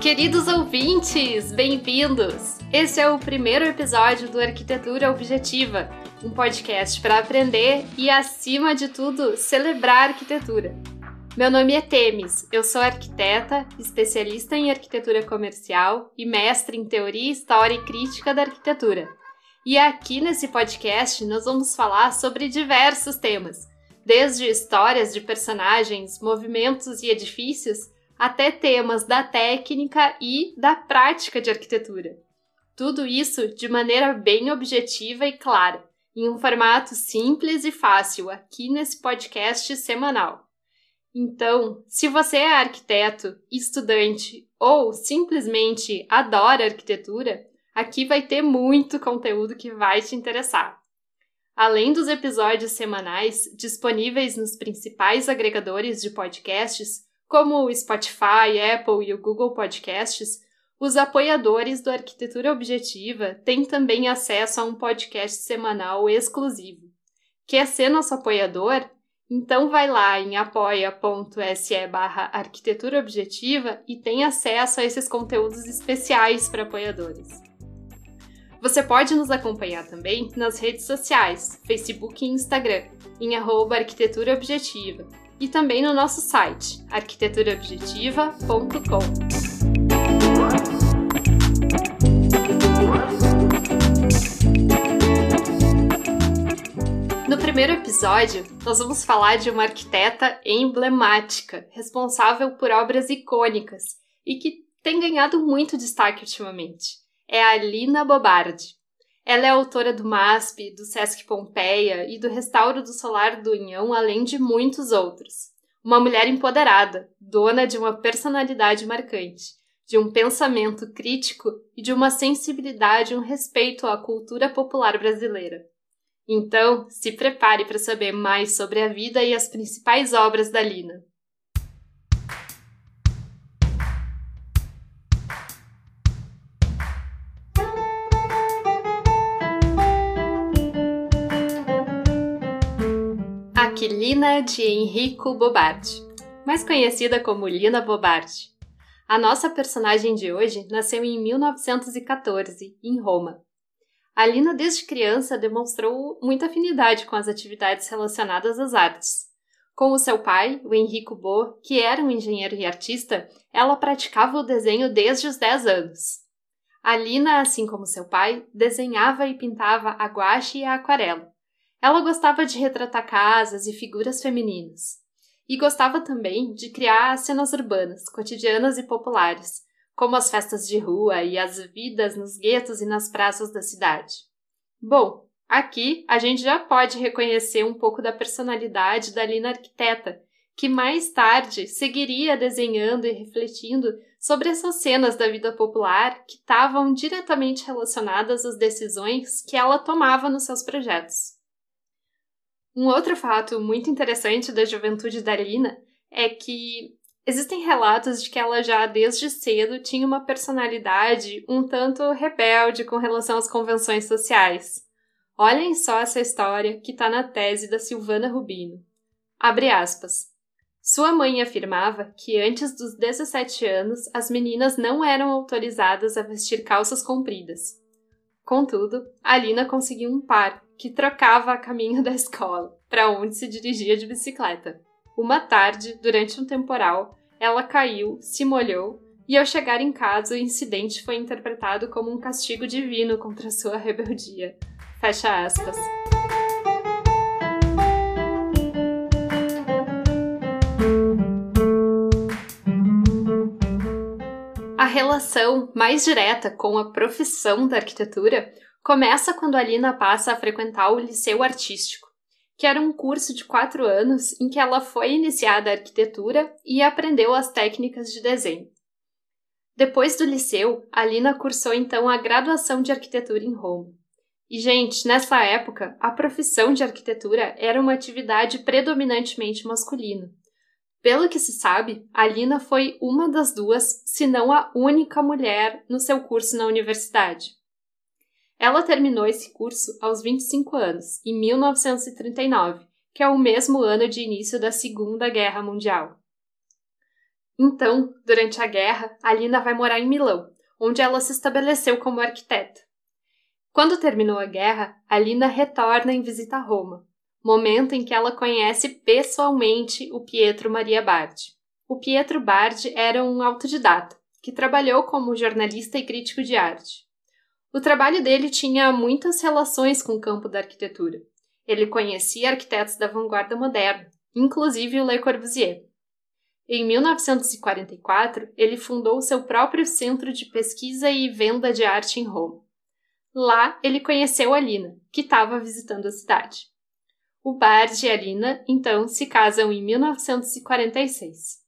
Queridos ouvintes, bem-vindos! Esse é o primeiro episódio do Arquitetura Objetiva, um podcast para aprender e, acima de tudo, celebrar a arquitetura. Meu nome é Temis, eu sou arquiteta, especialista em arquitetura comercial e mestre em teoria, história e crítica da arquitetura. E aqui nesse podcast nós vamos falar sobre diversos temas, desde histórias de personagens, movimentos e edifícios, até temas da técnica e da prática de arquitetura. Tudo isso de maneira bem objetiva e clara, em um formato simples e fácil aqui nesse podcast semanal. Então, se você é arquiteto, estudante ou simplesmente adora arquitetura, aqui vai ter muito conteúdo que vai te interessar. Além dos episódios semanais disponíveis nos principais agregadores de podcasts, como o Spotify, Apple e o Google Podcasts, os apoiadores do Arquitetura Objetiva têm também acesso a um podcast semanal exclusivo. Quer ser nosso apoiador? Então vai lá em apoia.se barra arquitetura objetiva e tem acesso a esses conteúdos especiais para apoiadores. Você pode nos acompanhar também nas redes sociais, Facebook e Instagram, em arroba arquitetura objetiva, e também no nosso site arquiteturaobjetiva.com. primeiro episódio, nós vamos falar de uma arquiteta emblemática, responsável por obras icônicas e que tem ganhado muito destaque ultimamente. É a Lina Bobardi. Ela é autora do MASP, do Sesc Pompeia e do Restauro do Solar do Unhão, além de muitos outros. Uma mulher empoderada, dona de uma personalidade marcante, de um pensamento crítico e de uma sensibilidade e um respeito à cultura popular brasileira. Então, se prepare para saber mais sobre a vida e as principais obras da Lina. Aquilina de Enrico Bobardi, mais conhecida como Lina Bobardi. A nossa personagem de hoje nasceu em 1914, em Roma. A Lina, desde criança, demonstrou muita afinidade com as atividades relacionadas às artes. Com o seu pai, o Enrico Bo, que era um engenheiro e artista, ela praticava o desenho desde os 10 anos. A Lina, assim como seu pai, desenhava e pintava a guache e a aquarela. Ela gostava de retratar casas e figuras femininas. E gostava também de criar cenas urbanas, cotidianas e populares, como as festas de rua e as vidas nos guetos e nas praças da cidade. Bom, aqui a gente já pode reconhecer um pouco da personalidade da Lina arquiteta, que mais tarde seguiria desenhando e refletindo sobre essas cenas da vida popular que estavam diretamente relacionadas às decisões que ela tomava nos seus projetos. Um outro fato muito interessante da juventude da Lina é que existem relatos de que ela já desde cedo tinha uma personalidade um tanto rebelde com relação às convenções sociais. Olhem só essa história que está na tese da Silvana Rubino. Abre aspas. Sua mãe afirmava que antes dos 17 anos as meninas não eram autorizadas a vestir calças compridas. Contudo, a Lina conseguiu um par que trocava a caminho da escola, para onde se dirigia de bicicleta. Uma tarde, durante um temporal, ela caiu, se molhou e ao chegar em casa o incidente foi interpretado como um castigo divino contra sua rebeldia. Fecha aspas. A relação mais direta com a profissão da arquitetura começa quando a Lina passa a frequentar o Liceu Artístico, que era um curso de quatro anos em que ela foi iniciada a arquitetura e aprendeu as técnicas de desenho. Depois do liceu, a Lina cursou então a graduação de arquitetura em Roma. E, gente, nessa época, a profissão de arquitetura era uma atividade predominantemente masculina. Pelo que se sabe, a Lina foi uma das duas, se não a única mulher no seu curso na universidade. Ela terminou esse curso aos 25 anos, em 1939, que é o mesmo ano de início da Segunda Guerra Mundial. Então, durante a guerra, a Lina vai morar em Milão, onde ela se estabeleceu como arquiteta. Quando terminou a guerra, a Lina retorna em visita a Roma, momento em que ela conhece pessoalmente o Pietro Maria Bardi. O Pietro Bardi era um autodidata que trabalhou como jornalista e crítico de arte. O trabalho dele tinha muitas relações com o campo da arquitetura. Ele conhecia arquitetos da vanguarda moderna, inclusive o Le Corbusier. Em 1944, ele fundou seu próprio centro de pesquisa e venda de arte em Roma. Lá, ele conheceu a Lina, que estava visitando a cidade. O Bard e a Lina, então, se casam em 1946.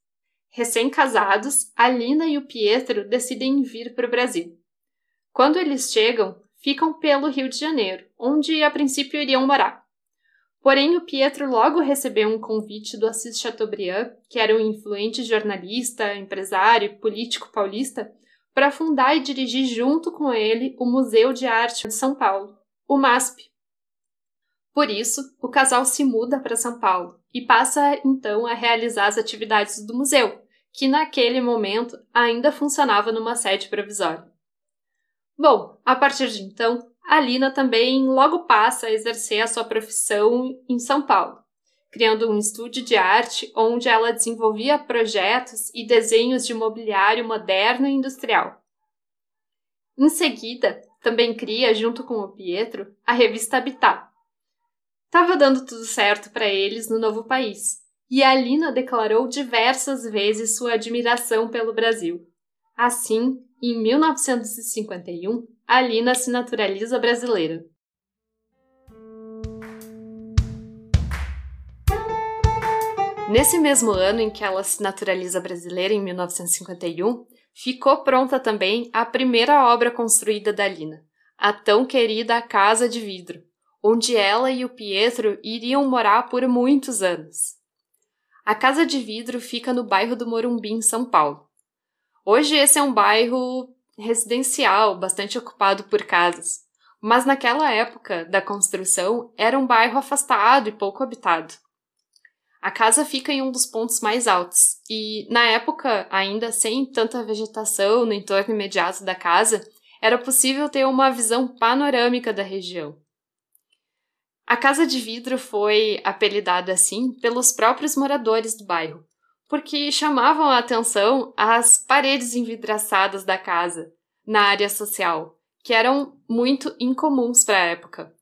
Recém-casados, a Lina e o Pietro decidem vir para o Brasil. Quando eles chegam, ficam pelo Rio de Janeiro, onde a princípio iriam morar. Porém, o Pietro logo recebeu um convite do Assis Chateaubriand, que era um influente jornalista, empresário e político paulista, para fundar e dirigir junto com ele o Museu de Arte de São Paulo, o MASP, por isso, o casal se muda para São Paulo e passa então a realizar as atividades do museu, que naquele momento ainda funcionava numa sede provisória. Bom, a partir de então, a Lina também logo passa a exercer a sua profissão em São Paulo, criando um estúdio de arte onde ela desenvolvia projetos e desenhos de mobiliário moderno e industrial. Em seguida, também cria, junto com o Pietro, a revista Habitat, Tava dando tudo certo para eles no novo país, e a Lina declarou diversas vezes sua admiração pelo Brasil. Assim, em 1951, a Lina se naturaliza brasileira. Nesse mesmo ano em que ela se naturaliza brasileira, em 1951, ficou pronta também a primeira obra construída da Lina, a tão querida Casa de Vidro, onde ela e o Pietro iriam morar por muitos anos. A Casa de Vidro fica no bairro do Morumbi, em São Paulo. Hoje esse é um bairro residencial, bastante ocupado por casas, mas naquela época da construção era um bairro afastado e pouco habitado. A casa fica em um dos pontos mais altos e, na época, ainda sem tanta vegetação no entorno imediato da casa, era possível ter uma visão panorâmica da região. A casa de vidro foi apelidada assim pelos próprios moradores do bairro, porque chamavam a atenção as paredes envidraçadas da casa, na área social, que eram muito incomuns para a época.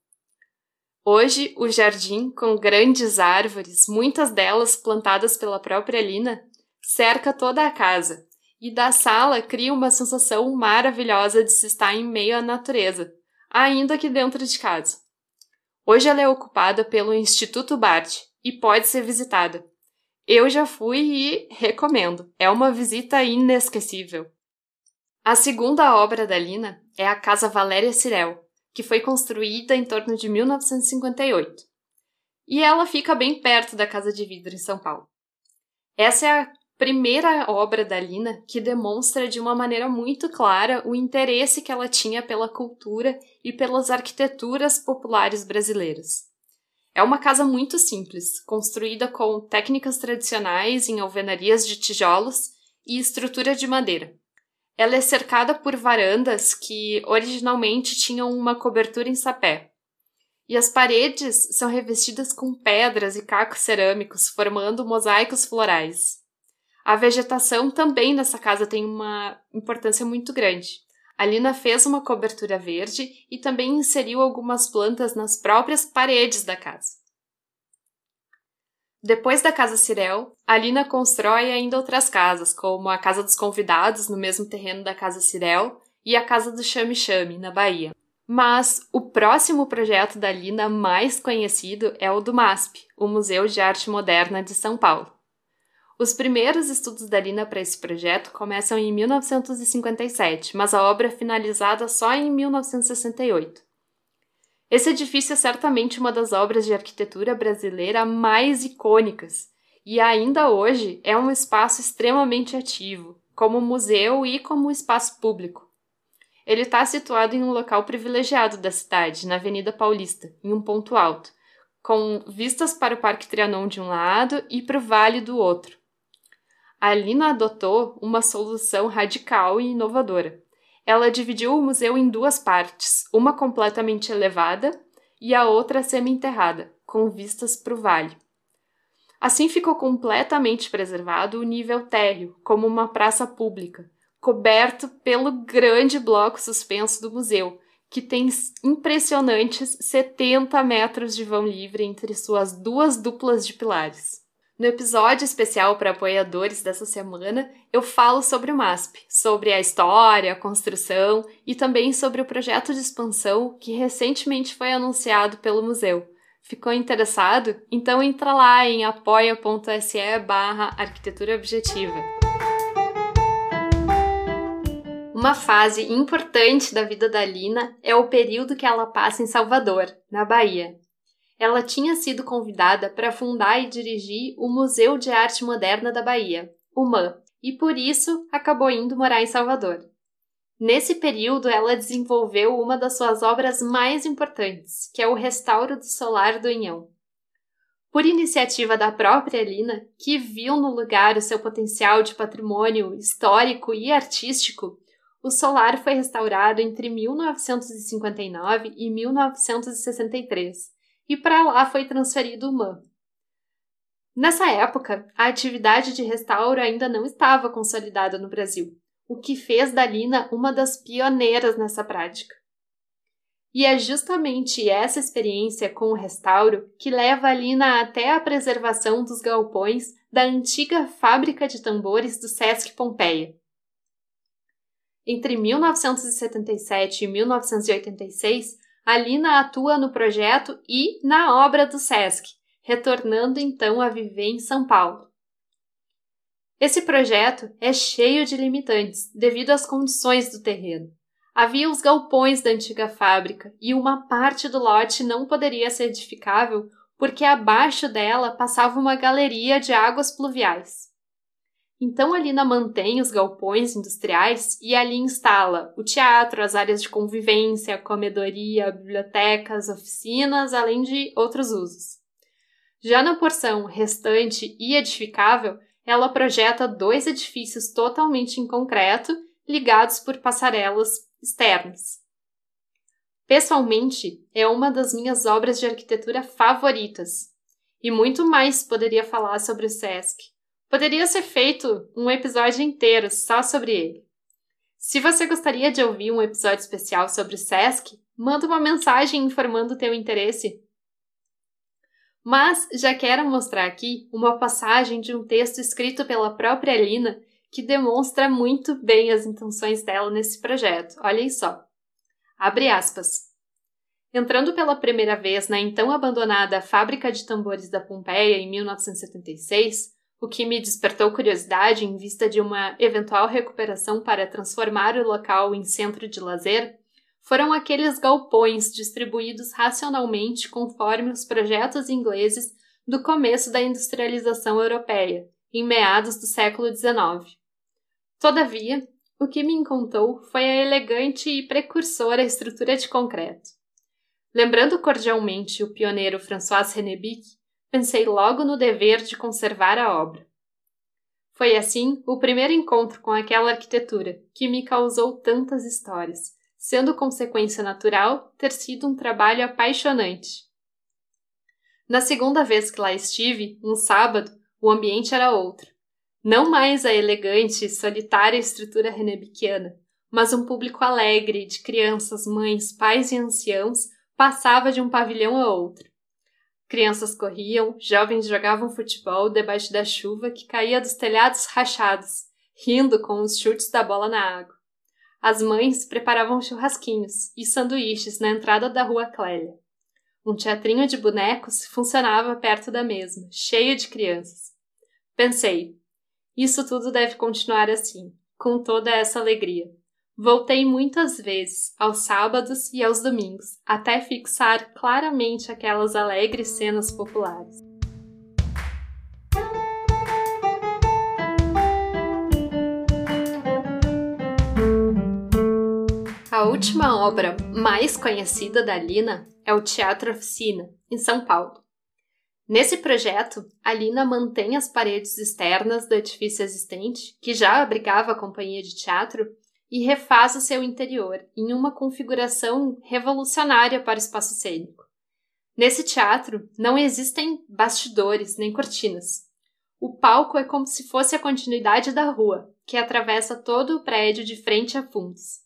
Hoje, o jardim, com grandes árvores, muitas delas plantadas pela própria Lina, cerca toda a casa, e da sala cria uma sensação maravilhosa de se estar em meio à natureza, ainda que dentro de casa. Hoje ela é ocupada pelo Instituto Bart e pode ser visitada. Eu já fui e recomendo. É uma visita inesquecível. A segunda obra da Lina é a Casa Valéria Cirel, que foi construída em torno de 1958. E ela fica bem perto da Casa de Vidro em São Paulo. Essa é a primeira obra da Lina que demonstra de uma maneira muito clara o interesse que ela tinha pela cultura e pelas arquiteturas populares brasileiras. É uma casa muito simples, construída com técnicas tradicionais em alvenarias de tijolos e estrutura de madeira. Ela é cercada por varandas que originalmente tinham uma cobertura em sapé. E as paredes são revestidas com pedras e cacos cerâmicos, formando mosaicos florais. A vegetação também nessa casa tem uma importância muito grande. A Lina fez uma cobertura verde e também inseriu algumas plantas nas próprias paredes da casa. Depois da Casa Cirel, a Lina constrói ainda outras casas, como a Casa dos Convidados, no mesmo terreno da Casa Cirel, e a Casa do Chame Chame, na Bahia. Mas o próximo projeto da Lina mais conhecido é o do MASP, o Museu de Arte Moderna de São Paulo. Os primeiros estudos da Lina para esse projeto começam em 1957, mas a obra é finalizada só em 1968. Esse edifício é certamente uma das obras de arquitetura brasileira mais icônicas e ainda hoje é um espaço extremamente ativo, como museu e como espaço público. Ele está situado em um local privilegiado da cidade, na Avenida Paulista, em um ponto alto, com vistas para o Parque Trianon de um lado e para o Vale do outro. A Lina adotou uma solução radical e inovadora. Ela dividiu o museu em duas partes, uma completamente elevada e a outra semi-enterrada, com vistas para o vale. Assim ficou completamente preservado o nível térreo, como uma praça pública, coberto pelo grande bloco suspenso do museu, que tem impressionantes 70 metros de vão livre entre suas duas duplas de pilares. No episódio especial para apoiadores dessa semana, eu falo sobre o MASP, sobre a história, a construção e também sobre o projeto de expansão que recentemente foi anunciado pelo museu. Ficou interessado? Então entra lá em apoia.se barra arquitetura objetiva. Uma fase importante da vida da Lina é o período que ela passa em Salvador, na Bahia. Ela tinha sido convidada para fundar e dirigir o Museu de Arte Moderna da Bahia, o MAN, e por isso acabou indo morar em Salvador. Nesse período, ela desenvolveu uma das suas obras mais importantes, que é o restauro do solar do Inhão. Por iniciativa da própria Lina, que viu no lugar o seu potencial de patrimônio histórico e artístico, o solar foi restaurado entre 1959 e 1963 e para lá foi transferido o MAN. Nessa época, a atividade de restauro ainda não estava consolidada no Brasil, o que fez da Lina uma das pioneiras nessa prática. E é justamente essa experiência com o restauro que leva a Lina até a preservação dos galpões da antiga fábrica de tambores do Sesc Pompeia. Entre 1977 e 1986, a Lina atua no projeto e na obra do SESC, retornando então a viver em São Paulo. Esse projeto é cheio de limitantes devido às condições do terreno. Havia os galpões da antiga fábrica e uma parte do lote não poderia ser edificável porque abaixo dela passava uma galeria de águas pluviais. Então a Lina mantém os galpões industriais e ali instala o teatro, as áreas de convivência, comedoria, bibliotecas, oficinas, além de outros usos. Já na porção restante e edificável, ela projeta dois edifícios totalmente em concreto, ligados por passarelas externas. Pessoalmente, é uma das minhas obras de arquitetura favoritas, e muito mais poderia falar sobre o SESC, Poderia ser feito um episódio inteiro só sobre ele. Se você gostaria de ouvir um episódio especial sobre o SESC, manda uma mensagem informando o teu interesse. Mas já quero mostrar aqui uma passagem de um texto escrito pela própria Lina que demonstra muito bem as intenções dela nesse projeto. Olhem só. Abre aspas. Entrando pela primeira vez na então abandonada Fábrica de Tambores da Pompeia em 1976, o que me despertou curiosidade em vista de uma eventual recuperação para transformar o local em centro de lazer, foram aqueles galpões distribuídos racionalmente conforme os projetos ingleses do começo da industrialização europeia, em meados do século XIX. Todavia, o que me encantou foi a elegante e precursora estrutura de concreto. Lembrando cordialmente o pioneiro François Renébic, pensei logo no dever de conservar a obra. Foi assim o primeiro encontro com aquela arquitetura que me causou tantas histórias, sendo consequência natural ter sido um trabalho apaixonante. Na segunda vez que lá estive, um sábado, o ambiente era outro. Não mais a elegante e solitária estrutura renebiciana, mas um público alegre de crianças, mães, pais e anciãos passava de um pavilhão a outro. Crianças corriam, jovens jogavam futebol debaixo da chuva que caía dos telhados rachados, rindo com os chutes da bola na água. As mães preparavam churrasquinhos e sanduíches na entrada da rua Clélia. Um teatrinho de bonecos funcionava perto da mesma, cheio de crianças. Pensei, isso tudo deve continuar assim, com toda essa alegria. Voltei muitas vezes, aos sábados e aos domingos, até fixar claramente aquelas alegres cenas populares. A última obra mais conhecida da Lina é o Teatro Oficina, em São Paulo. Nesse projeto, a Lina mantém as paredes externas do edifício existente, que já abrigava a companhia de teatro, e refaz o seu interior em uma configuração revolucionária para o espaço cênico. Nesse teatro não existem bastidores nem cortinas. O palco é como se fosse a continuidade da rua, que atravessa todo o prédio de frente a fundos.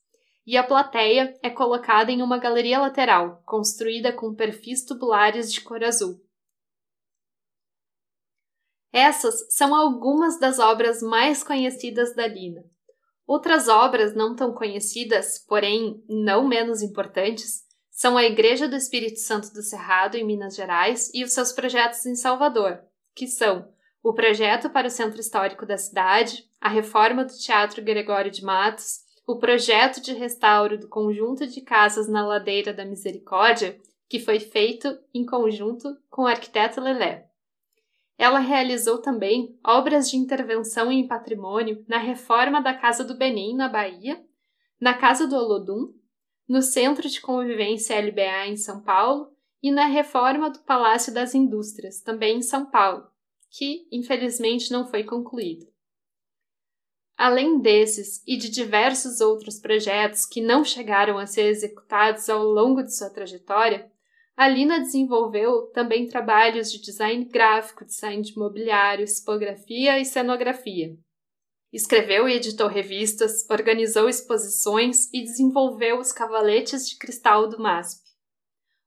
E a plateia é colocada em uma galeria lateral, construída com perfis tubulares de cor azul. Essas são algumas das obras mais conhecidas da Lina. Outras obras não tão conhecidas, porém não menos importantes, são a Igreja do Espírito Santo do Cerrado, em Minas Gerais, e os seus projetos em Salvador, que são o projeto para o Centro Histórico da cidade, a reforma do Teatro Gregório de Matos, o projeto de restauro do conjunto de casas na Ladeira da Misericórdia, que foi feito em conjunto com o arquiteto Lelé. Ela realizou também obras de intervenção em patrimônio na reforma da Casa do Benim, na Bahia, na Casa do Olodum, no Centro de Convivência LBA em São Paulo e na reforma do Palácio das Indústrias, também em São Paulo, que infelizmente não foi concluído. Além desses e de diversos outros projetos que não chegaram a ser executados ao longo de sua trajetória, a Lina desenvolveu também trabalhos de design gráfico, design de mobiliário, tipografia e cenografia. Escreveu e editou revistas, organizou exposições e desenvolveu os cavaletes de cristal do MASP.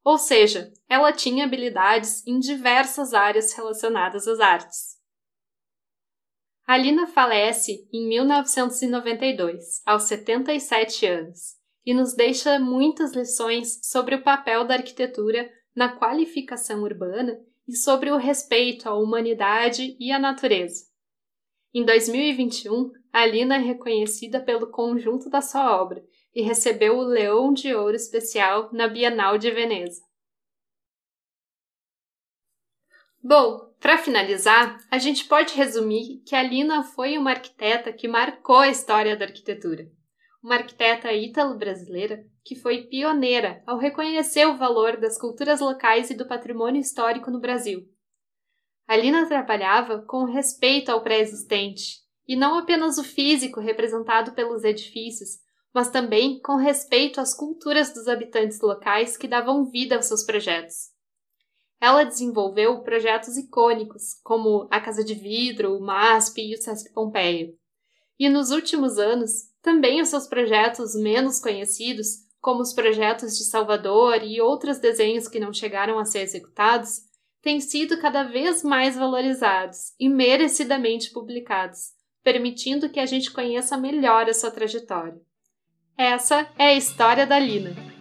Ou seja, ela tinha habilidades em diversas áreas relacionadas às artes. A Lina falece em 1992, aos 77 anos, e nos deixa muitas lições sobre o papel da arquitetura na qualificação urbana e sobre o respeito à humanidade e à natureza. Em 2021, a Lina é reconhecida pelo conjunto da sua obra e recebeu o Leão de Ouro Especial na Bienal de Veneza. Bom, para finalizar, a gente pode resumir que a Lina foi uma arquiteta que marcou a história da arquitetura uma arquiteta ítalo-brasileira que foi pioneira ao reconhecer o valor das culturas locais e do patrimônio histórico no Brasil. Alina trabalhava com respeito ao pré-existente, e não apenas o físico representado pelos edifícios, mas também com respeito às culturas dos habitantes locais que davam vida aos seus projetos. Ela desenvolveu projetos icônicos, como a Casa de Vidro, o MASP e o Sesc Pompeia. E nos últimos anos, também os seus projetos menos conhecidos, como os projetos de Salvador e outros desenhos que não chegaram a ser executados, têm sido cada vez mais valorizados e merecidamente publicados, permitindo que a gente conheça melhor a sua trajetória. Essa é a história da Lina.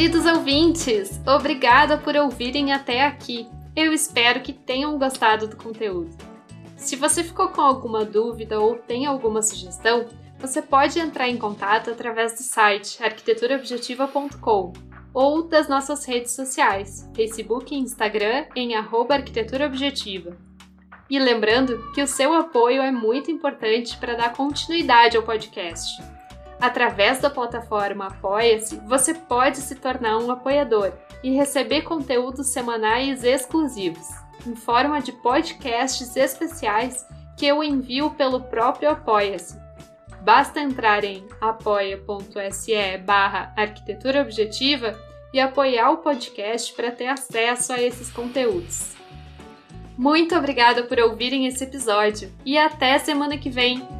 Queridos ouvintes, obrigada por ouvirem até aqui. Eu espero que tenham gostado do conteúdo. Se você ficou com alguma dúvida ou tem alguma sugestão, você pode entrar em contato através do site arquiteturaobjetiva.com ou das nossas redes sociais, Facebook e Instagram em arquiteturaobjetiva. E lembrando que o seu apoio é muito importante para dar continuidade ao podcast. Através da plataforma Apoia-se, você pode se tornar um apoiador e receber conteúdos semanais exclusivos, em forma de podcasts especiais que eu envio pelo próprio Apoia-se. Basta entrar em apoia.se barra arquitetura objetiva e apoiar o podcast para ter acesso a esses conteúdos. Muito obrigada por ouvirem esse episódio e até semana que vem!